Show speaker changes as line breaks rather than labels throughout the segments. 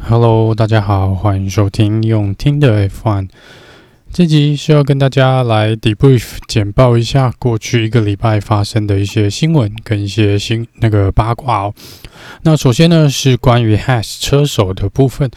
Hello，大家好，欢迎收听用听的 F1。这集是要跟大家来 debrief 简报一下过去一个礼拜发生的一些新闻跟一些新那个八卦哦。那首先呢是关于 Haas 车手的部分。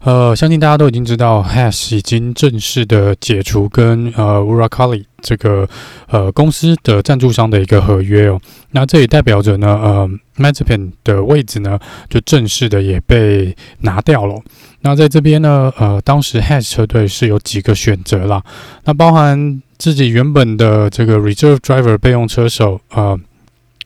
呃，相信大家都已经知道，Haas 已经正式的解除跟呃 Uralkali 这个呃公司的赞助商的一个合约哦。那这也代表着呢，呃 m a t i p e n 的位置呢就正式的也被拿掉了。那在这边呢，呃，当时 Haas 车队是有几个选择啦，那包含自己原本的这个 Reserve Driver 备用车手，呃。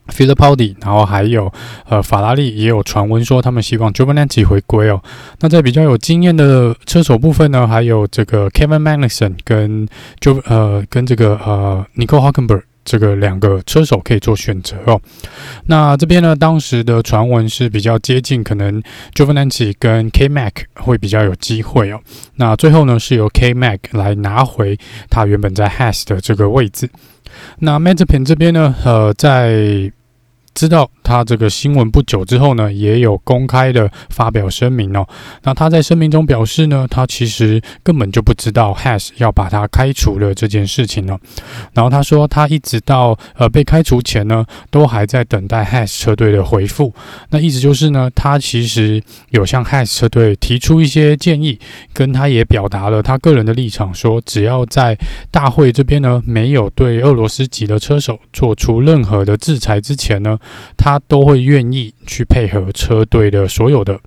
Fittipaldi，然后还有呃，法拉利也有传闻说他们希望 Giovinazzi 回归哦。那在比较有经验的车手部分呢，还有这个 Kevin Magnussen 跟就呃跟这个呃 Nico Hulkenberg 这个两个车手可以做选择哦。那这边呢，当时的传闻是比较接近，可能 Giovinazzi 跟 K Mac 会比较有机会哦。那最后呢，是由 K Mac 来拿回他原本在 Has 的这个位置。那 Mazepin 这边呢，呃，在知道他这个新闻不久之后呢，也有公开的发表声明哦。那他在声明中表示呢，他其实根本就不知道 Haas 要把他开除了这件事情呢。然后他说，他一直到呃被开除前呢，都还在等待 Haas 车队的回复。那意思就是呢，他其实有向 Haas 车队提出一些建议，跟他也表达了他个人的立场，说只要在大会这边呢，没有对俄罗斯籍的车手做出任何的制裁之前呢。他都会愿意去配合车队的所有的，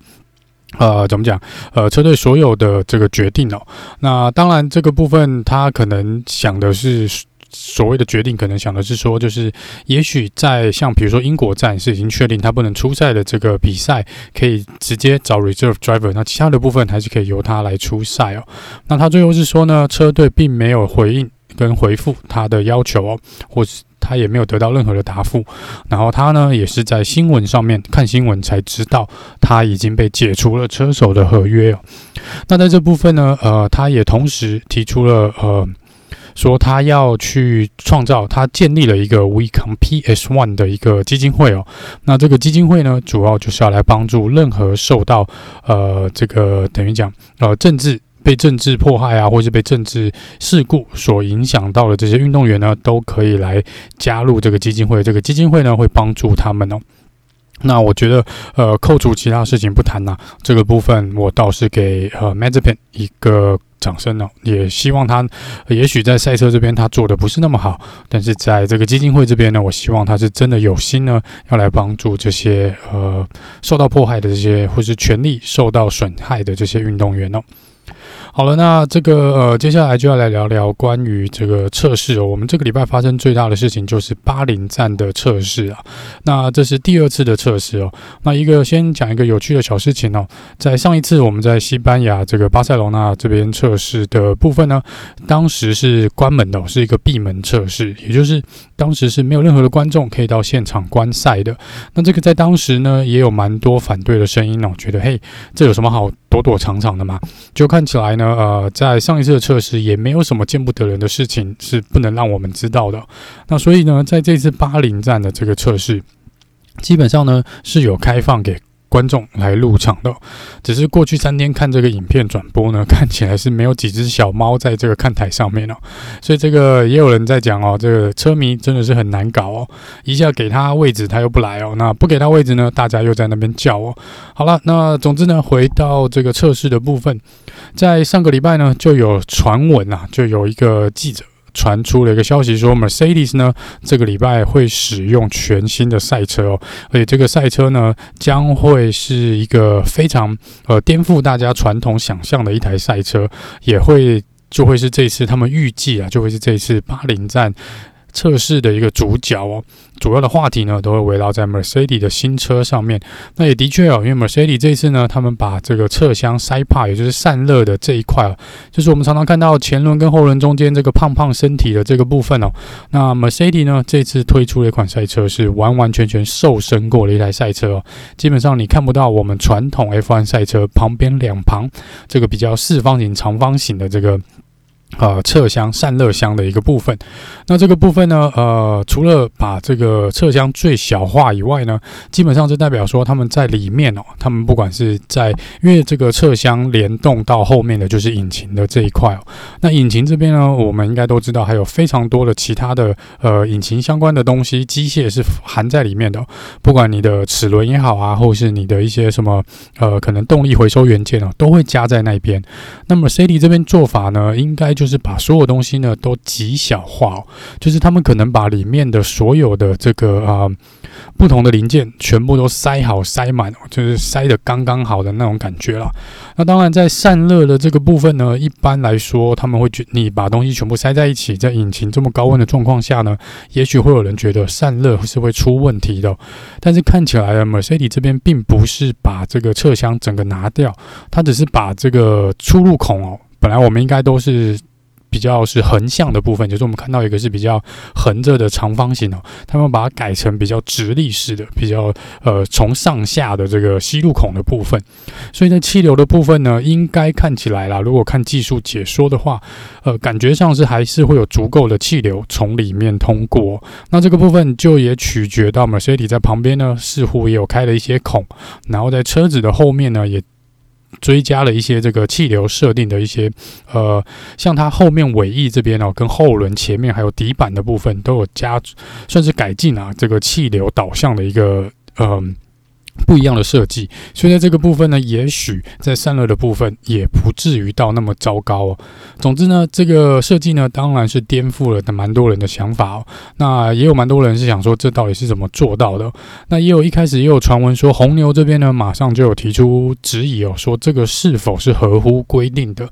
呃，怎么讲？呃，车队所有的这个决定哦。那当然，这个部分他可能想的是所谓的决定，可能想的是说，就是也许在像比如说英国站是已经确定他不能出赛的这个比赛，可以直接找 reserve driver，那其他的部分还是可以由他来出赛哦。那他最后是说呢，车队并没有回应跟回复他的要求哦，或是。他也没有得到任何的答复，然后他呢也是在新闻上面看新闻才知道他已经被解除了车手的合约哦。那在这部分呢，呃，他也同时提出了呃，说他要去创造，他建立了一个 WeCom PS One 的一个基金会哦。那这个基金会呢，主要就是要来帮助任何受到呃这个等于讲呃政治。被政治迫害啊，或是被政治事故所影响到的这些运动员呢，都可以来加入这个基金会。这个基金会呢，会帮助他们哦。那我觉得，呃，扣除其他事情不谈呐，这个部分我倒是给呃 Mazepin 一个掌声哦。也希望他，也许在赛车这边他做的不是那么好，但是在这个基金会这边呢，我希望他是真的有心呢，要来帮助这些呃受到迫害的这些，或是权利受到损害的这些运动员哦。好了，那这个呃，接下来就要来聊聊关于这个测试哦。我们这个礼拜发生最大的事情就是巴林站的测试啊。那这是第二次的测试哦。那一个先讲一个有趣的小事情哦，在上一次我们在西班牙这个巴塞罗那这边测试的部分呢，当时是关门的，是一个闭门测试，也就是当时是没有任何的观众可以到现场观赛的。那这个在当时呢，也有蛮多反对的声音哦，觉得嘿，这有什么好躲躲藏藏的嘛？就看起来呢。呃，在上一次的测试也没有什么见不得人的事情是不能让我们知道的。那所以呢，在这次巴林站的这个测试，基本上呢是有开放给。观众来入场的，只是过去三天看这个影片转播呢，看起来是没有几只小猫在这个看台上面哦，所以这个也有人在讲哦，这个车迷真的是很难搞哦，一下给他位置他又不来哦，那不给他位置呢，大家又在那边叫哦。好了，那总之呢，回到这个测试的部分，在上个礼拜呢，就有传闻啊，就有一个记者。传出了一个消息说，Mercedes 呢这个礼拜会使用全新的赛车哦，而且这个赛车呢将会是一个非常呃颠覆大家传统想象的一台赛车，也会就会是这次他们预计啊，就会是这次巴林站。测试的一个主角哦，主要的话题呢都会围绕在 Mercedes 的新车上面。那也的确哦，因为 Mercedes 这次呢，他们把这个侧箱塞帕，也就是散热的这一块哦，就是我们常常看到前轮跟后轮中间这个胖胖身体的这个部分哦。那 Mercedes 呢，这次推出了一款赛车是完完全全瘦身过的一台赛车哦，基本上你看不到我们传统 F1 赛车旁边两旁这个比较四方形、长方形的这个。呃，侧箱散热箱的一个部分，那这个部分呢，呃，除了把这个侧箱最小化以外呢，基本上就代表说他们在里面哦，他们不管是在，因为这个侧箱联动到后面的就是引擎的这一块哦，那引擎这边呢，我们应该都知道还有非常多的其他的呃引擎相关的东西，机械是含在里面的，不管你的齿轮也好啊，或是你的一些什么呃可能动力回收元件哦，都会加在那边。那么 C D 这边做法呢，应该就就是把所有东西呢都极小化哦，就是他们可能把里面的所有的这个啊、呃、不同的零件全部都塞好塞满，就是塞得刚刚好的那种感觉了。那当然在散热的这个部分呢，一般来说他们会觉你把东西全部塞在一起，在引擎这么高温的状况下呢，也许会有人觉得散热是会出问题的。但是看起来，Mercedes 这边并不是把这个侧箱整个拿掉，它只是把这个出入孔哦，本来我们应该都是。比较是横向的部分，就是我们看到一个是比较横着的长方形哦，他们把它改成比较直立式的，比较呃从上下的这个吸入孔的部分。所以在气流的部分呢，应该看起来啦，如果看技术解说的话，呃，感觉上是还是会有足够的气流从里面通过。那这个部分就也取决到 Mercedes 在旁边呢，似乎也有开了一些孔，然后在车子的后面呢也。追加了一些这个气流设定的一些，呃，像它后面尾翼这边哦，跟后轮前面还有底板的部分都有加，算是改进啊，这个气流导向的一个，嗯、不一样的设计，所以在这个部分呢，也许在散热的部分也不至于到那么糟糕哦。总之呢，这个设计呢，当然是颠覆了蛮多人的想法哦。那也有蛮多人是想说，这到底是怎么做到的？那也有一开始也有传闻说，红牛这边呢，马上就有提出质疑哦，说这个是否是合乎规定的？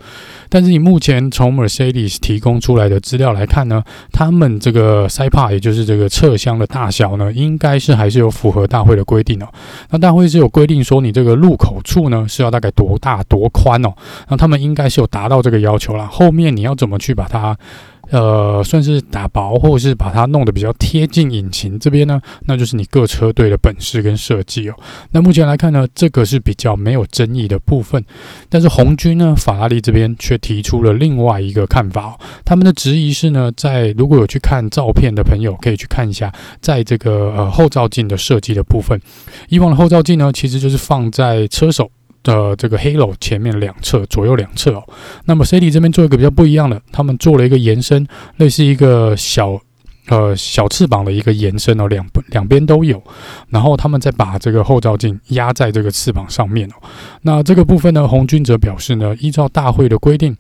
但是你目前从 Mercedes 提供出来的资料来看呢，他们这个 sipa 也就是这个侧箱的大小呢，应该是还是有符合大会的规定哦。那大会是有规定说，你这个入口处呢是要大概多大多宽哦？那他们应该是有达到这个要求啦。后面你要怎么去把它？呃，算是打薄，或者是把它弄得比较贴近引擎这边呢，那就是你各车队的本事跟设计哦。那目前来看呢，这个是比较没有争议的部分。但是红军呢，法拉利这边却提出了另外一个看法。他们的质疑是呢，在如果有去看照片的朋友，可以去看一下，在这个呃后照镜的设计的部分，以往的后照镜呢，其实就是放在车手。的这个 Halo 前面两侧左右两侧哦，那么 C D 这边做一个比较不一样的，他们做了一个延伸，类似一个小。呃，小翅膀的一个延伸哦，两两边都有，然后他们再把这个后照镜压在这个翅膀上面哦。那这个部分呢，红军则表示呢，依照大会的规定，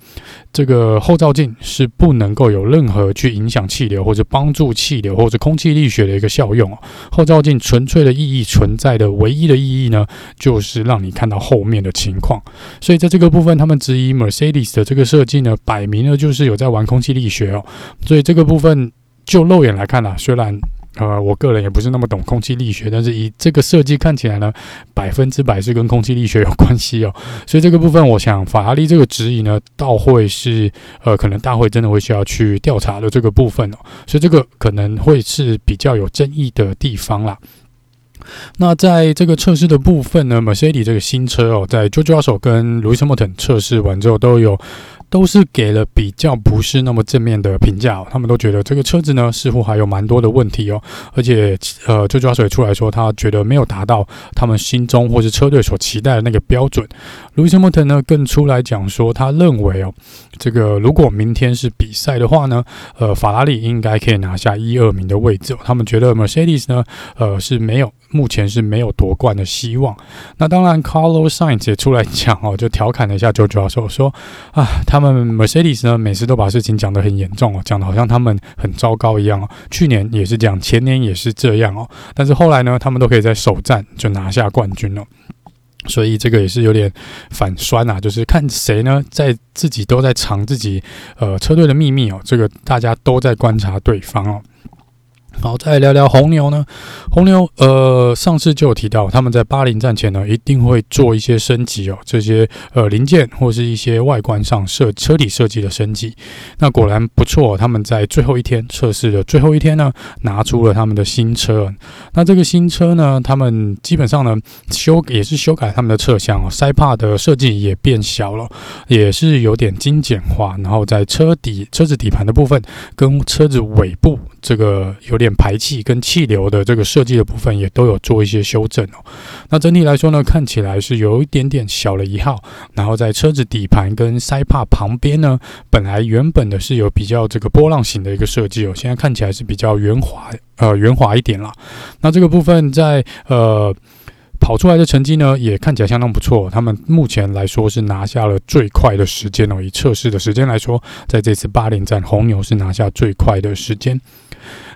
这个后照镜是不能够有任何去影响气流或者帮助气流或者空气力学的一个效用哦。后照镜纯粹的意义存在的唯一的意义呢，就是让你看到后面的情况。所以在这个部分，他们质疑 Mercedes 的这个设计呢，摆明了就是有在玩空气力学哦。所以这个部分。就肉眼来看呢、虽然呃，我个人也不是那么懂空气力学，但是以这个设计看起来呢，百分之百是跟空气力学有关系哦。所以这个部分，我想法拉利这个指引呢，倒会是呃，可能大会真的会需要去调查的这个部分哦。所以这个可能会是比较有争议的地方啦。那在这个测试的部分呢，Mercedes 这个新车哦，在 j o j o 手跟 Lewis Hamilton 测试完之后都有。都是给了比较不是那么正面的评价哦，他们都觉得这个车子呢似乎还有蛮多的问题哦，而且呃，最主要是出来说他觉得没有达到他们心中或是车队所期待的那个标准。Lewis Hamilton 呢更出来讲说，他认为哦，这个如果明天是比赛的话呢，呃，法拉利应该可以拿下一二名的位置哦。他们觉得 Mercedes 呢，呃，是没有。目前是没有夺冠的希望。那当然，Carlos Sainz 也出来讲哦，就调侃了一下 George Russell 说啊，他们 Mercedes 呢，每次都把事情讲得很严重哦，讲得好像他们很糟糕一样哦。去年也是这样，前年也是这样哦。但是后来呢，他们都可以在首战就拿下冠军了。所以这个也是有点反酸啊，就是看谁呢，在自己都在藏自己呃车队的秘密哦。这个大家都在观察对方哦。好，再聊聊红牛呢。红牛，呃，上次就有提到，他们在巴林站前呢，一定会做一些升级哦，这些呃零件或是一些外观上设车体设计的升级。那果然不错，他们在最后一天测试的最后一天呢，拿出了他们的新车。那这个新车呢，他们基本上呢修也是修改他们的侧箱哦，Side 的设计也变小了，也是有点精简化。然后在车底车子底盘的部分跟车子尾部这个有点排气跟气流的这个设计的部分也都有做一些修正哦。那整体来说呢，看起来是有一点点小了一号。然后在车子底盘跟塞帕旁边呢，本来原本的是有比较这个波浪形的一个设计哦，现在看起来是比较圆滑，呃，圆滑一点啦。那这个部分在呃。跑出来的成绩呢，也看起来相当不错。他们目前来说是拿下了最快的时间哦。以测试的时间来说，在这次巴林站，红牛是拿下最快的时间。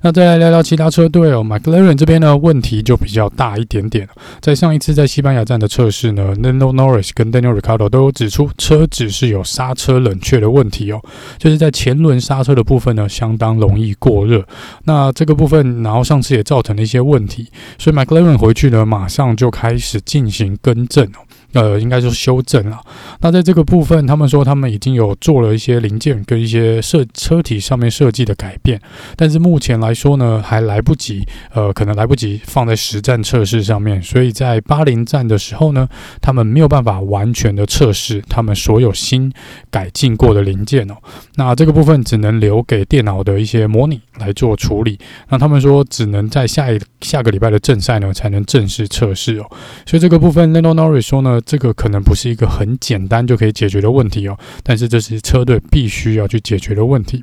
那再来聊聊其他车队哦，McLaren 这边呢，问题就比较大一点点。在上一次在西班牙站的测试呢，Lando Norris 跟 Daniel r i c a r d o 都有指出车子是有刹车冷却的问题哦，就是在前轮刹车的部分呢，相当容易过热。那这个部分，然后上次也造成了一些问题，所以 McLaren 回去呢，马上就。开始进行更正哦，呃，应该说修正了。那在这个部分，他们说他们已经有做了一些零件跟一些设车体上面设计的改变，但是目前来说呢，还来不及，呃，可能来不及放在实战测试上面，所以在巴林站的时候呢，他们没有办法完全的测试他们所有新改进过的零件哦。那这个部分只能留给电脑的一些模拟来做处理。那他们说，只能在下一下个礼拜的正赛呢，才能正式测试哦。所以这个部分，Lando Norris 说呢，这个可能不是一个很简单就可以解决的问题哦，但是这是车队必须要去解决的问题。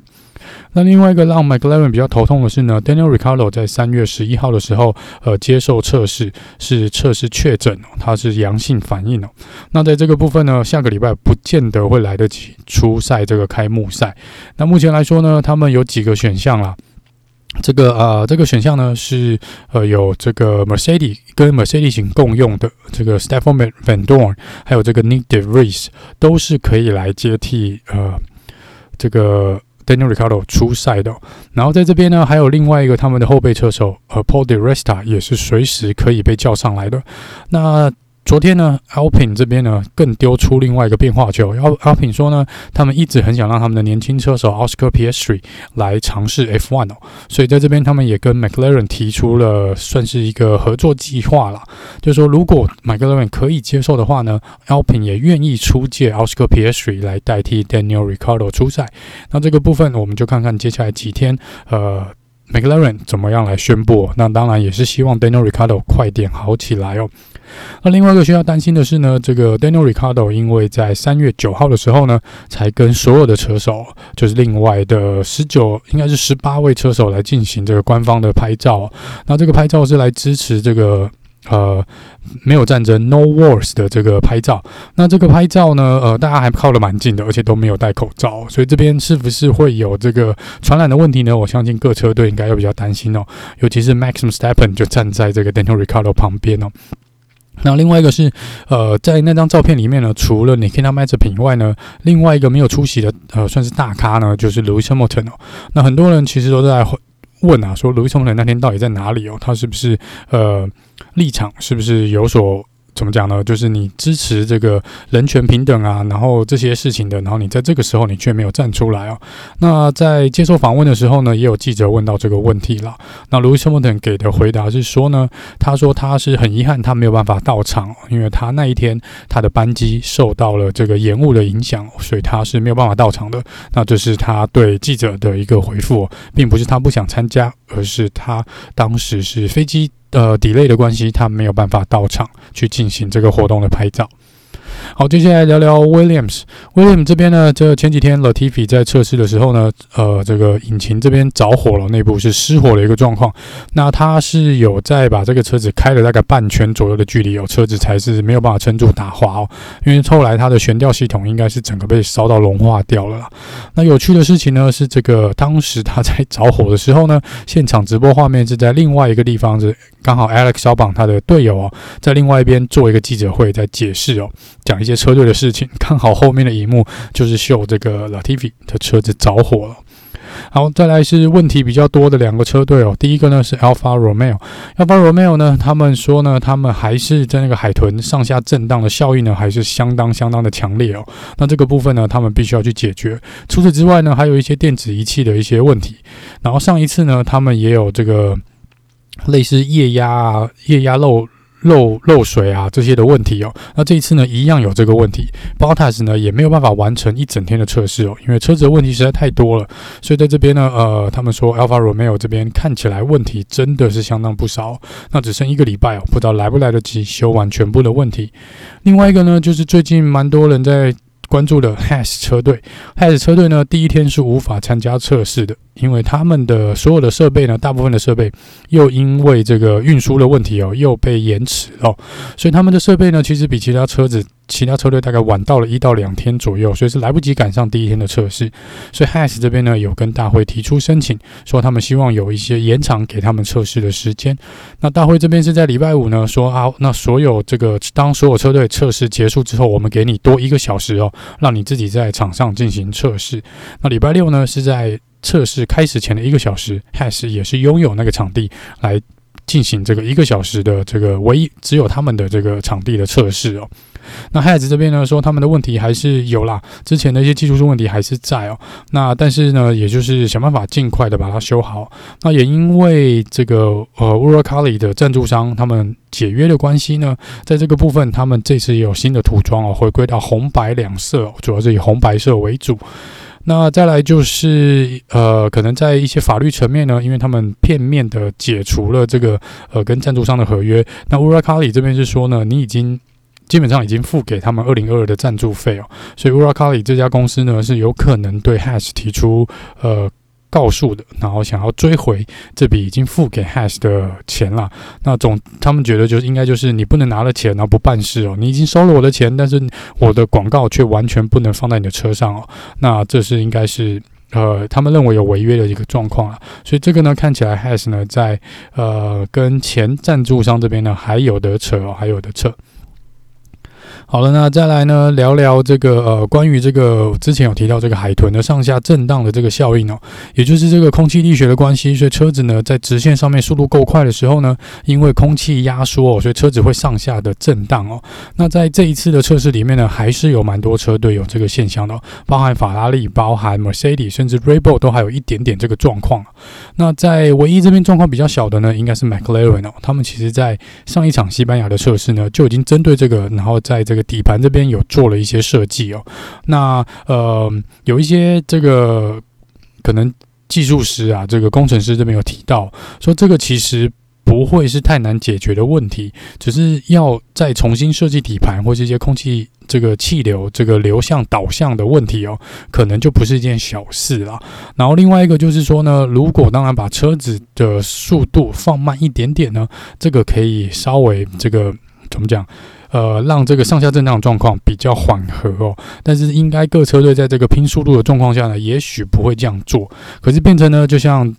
那另外一个让 McLaren 比较头痛的是呢，Daniel r i c a r d o 在三月十一号的时候，呃，接受测试是测试确诊，他是阳性反应哦。那在这个部分呢，下个礼拜不见得会来得及出赛这个开幕赛。那目前来说呢，他们有几个选项啦。这个呃，这个选项呢是呃有这个 Mercedes 跟 Mercedes 共用的这个 Stoffel Vandoorne，还有这个 Nick de Vries 都是可以来接替呃这个 Daniel r i c a r d o 出赛的。然后在这边呢，还有另外一个他们的后备车手呃 Paul di Resta 也是随时可以被叫上来的。那昨天呢，Alpine 这边呢更丢出另外一个变化球。Alpine 说呢，他们一直很想让他们的年轻车手 Oscar Piastri 来尝试 F1 哦，所以在这边他们也跟 McLaren 提出了算是一个合作计划了。就是说，如果 McLaren 可以接受的话呢，Alpine 也愿意出借 Oscar Piastri 来代替 Daniel r i c a r d o 出赛。那这个部分我们就看看接下来几天，呃，McLaren 怎么样来宣布。那当然也是希望 Daniel r i c a r d o 快点好起来哦。那另外一个需要担心的是呢，这个 Daniel Ricardo 因为在三月九号的时候呢，才跟所有的车手，就是另外的十九，应该是十八位车手来进行这个官方的拍照。那这个拍照是来支持这个呃没有战争 No Wars 的这个拍照。那这个拍照呢，呃，大家还靠得蛮近的，而且都没有戴口罩，所以这边是不是会有这个传染的问题呢？我相信各车队应该要比较担心哦，尤其是 Max i m s t e p p e n 就站在这个 Daniel Ricardo 旁边哦。那另外一个是，呃，在那张照片里面呢，除了 Nikita Mazepin 以外呢，另外一个没有出席的，呃，算是大咖呢，就是 Louis Hamilton 哦。那很多人其实都在问啊，说 Louis Hamilton 那天到底在哪里哦？他是不是呃立场是不是有所？怎么讲呢？就是你支持这个人权平等啊，然后这些事情的，然后你在这个时候你却没有站出来哦。那在接受访问的时候呢，也有记者问到这个问题了。那 Lewis Hamilton 给的回答是说呢，他说他是很遗憾他没有办法到场，因为他那一天他的班机受到了这个延误的影响，所以他是没有办法到场的。那这是他对记者的一个回复，并不是他不想参加，而是他当时是飞机。呃，delay 的关系，他没有办法到场去进行这个活动的拍照。好，接下来聊聊 Williams。Williams 这边呢，这前几天 Latifi 在测试的时候呢，呃，这个引擎这边着火了，内部是失火的一个状况。那他是有在把这个车子开了大概半圈左右的距离，有车子才是没有办法撑住打滑哦。因为后来它的悬吊系统应该是整个被烧到融化掉了啦。那有趣的事情呢，是这个当时他在着火的时候呢，现场直播画面是在另外一个地方，是刚好 Alex Albon 他的队友哦，在另外一边做一个记者会，在解释哦。讲一些车队的事情，刚好后面的荧幕就是秀这个 Latifi 的车子着火了。好，再来是问题比较多的两个车队哦。第一个呢是 Alpha Romeo，Alpha Romeo 呢，他们说呢，他们还是在那个海豚上下震荡的效应呢，还是相当相当的强烈哦。那这个部分呢，他们必须要去解决。除此之外呢，还有一些电子仪器的一些问题。然后上一次呢，他们也有这个类似液压啊、液压漏。漏漏水啊，这些的问题哦，那这一次呢，一样有这个问题。Bottas 呢也没有办法完成一整天的测试哦，因为车子的问题实在太多了，所以在这边呢，呃，他们说 Alfa Romeo 这边看起来问题真的是相当不少，那只剩一个礼拜哦，不知道来不来得及修完全部的问题。另外一个呢，就是最近蛮多人在。关注的 Has 车队，Has 车队呢，第一天是无法参加测试的，因为他们的所有的设备呢，大部分的设备又因为这个运输的问题哦，又被延迟哦，所以他们的设备呢，其实比其他车子。其他车队大概晚到了一到两天左右，所以是来不及赶上第一天的测试。所以 Has 这边呢，有跟大会提出申请，说他们希望有一些延长给他们测试的时间。那大会这边是在礼拜五呢，说啊，那所有这个当所有车队测试结束之后，我们给你多一个小时哦，让你自己在场上进行测试。那礼拜六呢，是在测试开始前的一个小时，Haas 也是拥有那个场地来进行这个一个小时的这个唯一只有他们的这个场地的测试哦。那 Haas 这边呢，说他们的问题还是有啦，之前的一些技术性问题还是在哦。那但是呢，也就是想办法尽快的把它修好。那也因为这个呃，Uralkali 的赞助商他们解约的关系呢，在这个部分他们这次也有新的涂装哦，回归到红白两色，主要是以红白色为主。那再来就是呃，可能在一些法律层面呢，因为他们片面的解除了这个呃跟赞助商的合约。那乌拉卡里这边是说呢，你已经。基本上已经付给他们二零二二的赞助费哦，所以 Uralkali 这家公司呢是有可能对 Hash 提出呃告诉的，然后想要追回这笔已经付给 Has 的钱了。那总他们觉得就是应该就是你不能拿了钱然后不办事哦，你已经收了我的钱，但是我的广告却完全不能放在你的车上哦。那这是应该是呃他们认为有违约的一个状况了。所以这个呢看起来 Haas 呢在呃跟前赞助商这边呢还有得扯哦，还有得扯。好了，那再来呢，聊聊这个呃，关于这个之前有提到这个海豚的上下震荡的这个效应哦，也就是这个空气力学的关系，所以车子呢在直线上面速度够快的时候呢，因为空气压缩哦，所以车子会上下的震荡哦。那在这一次的测试里面呢，还是有蛮多车队有这个现象的，包含法拉利、包含 Mercedes，甚至 Red Bull 都还有一点点这个状况。那在唯一这边状况比较小的呢，应该是 McLaren 哦，他们其实在上一场西班牙的测试呢，就已经针对这个，然后在这个。底盘这边有做了一些设计哦，那呃有一些这个可能技术师啊，这个工程师这边有提到说，这个其实不会是太难解决的问题，只是要再重新设计底盘或是一些空气这个气流这个流向导向的问题哦，可能就不是一件小事了。然后另外一个就是说呢，如果当然把车子的速度放慢一点点呢，这个可以稍微这个怎么讲？呃，让这个上下震荡状况比较缓和哦，但是应该各车队在这个拼速度的状况下呢，也许不会这样做，可是变成呢，就像。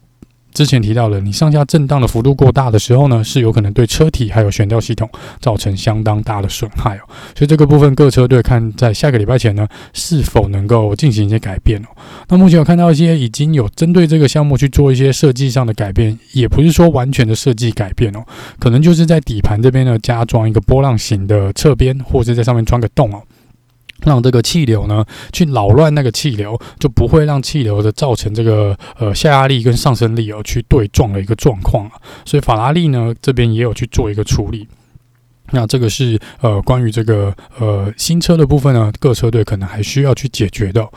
之前提到了，你上下震荡的幅度过大的时候呢，是有可能对车体还有悬吊系统造成相当大的损害哦。所以这个部分各车队看在下个礼拜前呢，是否能够进行一些改变哦。那目前有看到一些已经有针对这个项目去做一些设计上的改变，也不是说完全的设计改变哦，可能就是在底盘这边呢加装一个波浪形的侧边，或者在上面装个洞哦。让这个气流呢去扰乱那个气流，就不会让气流的造成这个呃下压力跟上升力哦去对撞的一个状况啊。所以法拉利呢这边也有去做一个处理。那这个是呃关于这个呃新车的部分呢，各车队可能还需要去解决的。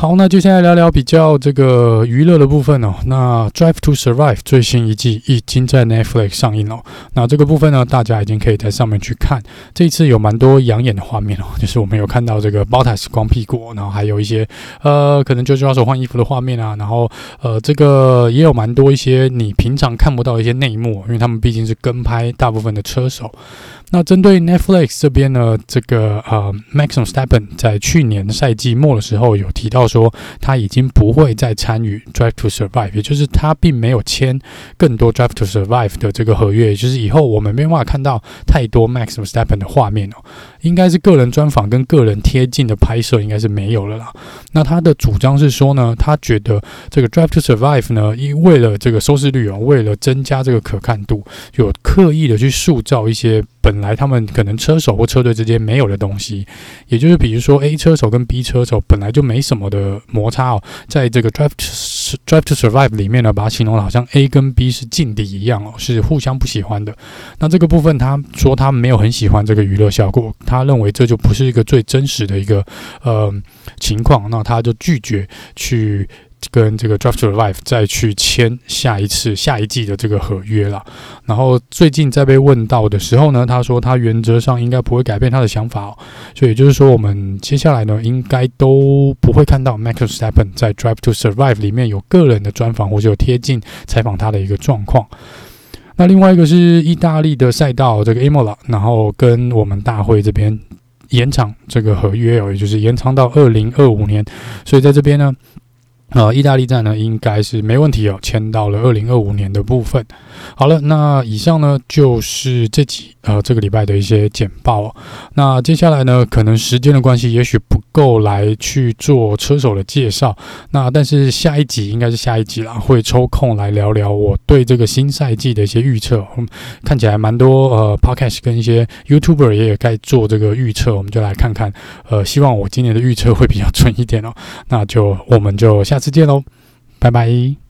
好，那就先来聊聊比较这个娱乐的部分哦。那《Drive to Survive》最新一季已经在 Netflix 上映了。那这个部分呢，大家已经可以在上面去看。这一次有蛮多养眼的画面哦，就是我们有看到这个 Bottas 光屁股，然后还有一些呃，可能 George Russell 换衣服的画面啊。然后呃，这个也有蛮多一些你平常看不到一些内幕，因为他们毕竟是跟拍大部分的车手。那针对 Netflix 这边呢，这个呃 Maxon Steppen 在去年赛季末的时候有提到说，他已经不会再参与 Drive to Survive，也就是他并没有签更多 Drive to Survive 的这个合约，就是以后我们没办法看到太多 Max Verstappen 的画面哦。应该是个人专访跟个人贴近的拍摄应该是没有了啦。那他的主张是说呢，他觉得这个 Drive to Survive 呢，因为了这个收视率哦，为了增加这个可看度，有刻意的去塑造一些本来他们可能车手或车队之间没有的东西，也就是比如说 A 车手跟 B 车手本来就没什么的呃摩擦哦，在这个 Drive Drive to Survive 里面呢，把它形容好像 A 跟 B 是劲敌一样哦，是互相不喜欢的。那这个部分他说他没有很喜欢这个娱乐效果。他认为这就不是一个最真实的一个呃情况，那他就拒绝去跟这个 Drive to Survive 再去签下一次下一季的这个合约了。然后最近在被问到的时候呢，他说他原则上应该不会改变他的想法哦。所以也就是说，我们接下来呢应该都不会看到 Max Verstappen 在 Drive to Survive 里面有个人的专访或者有贴近采访他的一个状况。那另外一个是意大利的赛道，这个 Emola，然后跟我们大会这边延长这个合约哦，也就是延长到二零二五年，所以在这边呢。呃，意大利站呢，应该是没问题哦，签到了二零二五年的部分。好了，那以上呢就是这几呃这个礼拜的一些简报。那接下来呢，可能时间的关系，也许不够来去做车手的介绍。那但是下一集应该是下一集啦，会抽空来聊聊我对这个新赛季的一些预测。嗯，看起来蛮多呃，Podcast 跟一些 YouTuber 也有在做这个预测，我们就来看看。呃，希望我今年的预测会比较准一点哦。那就我们就。下次见喽，拜拜。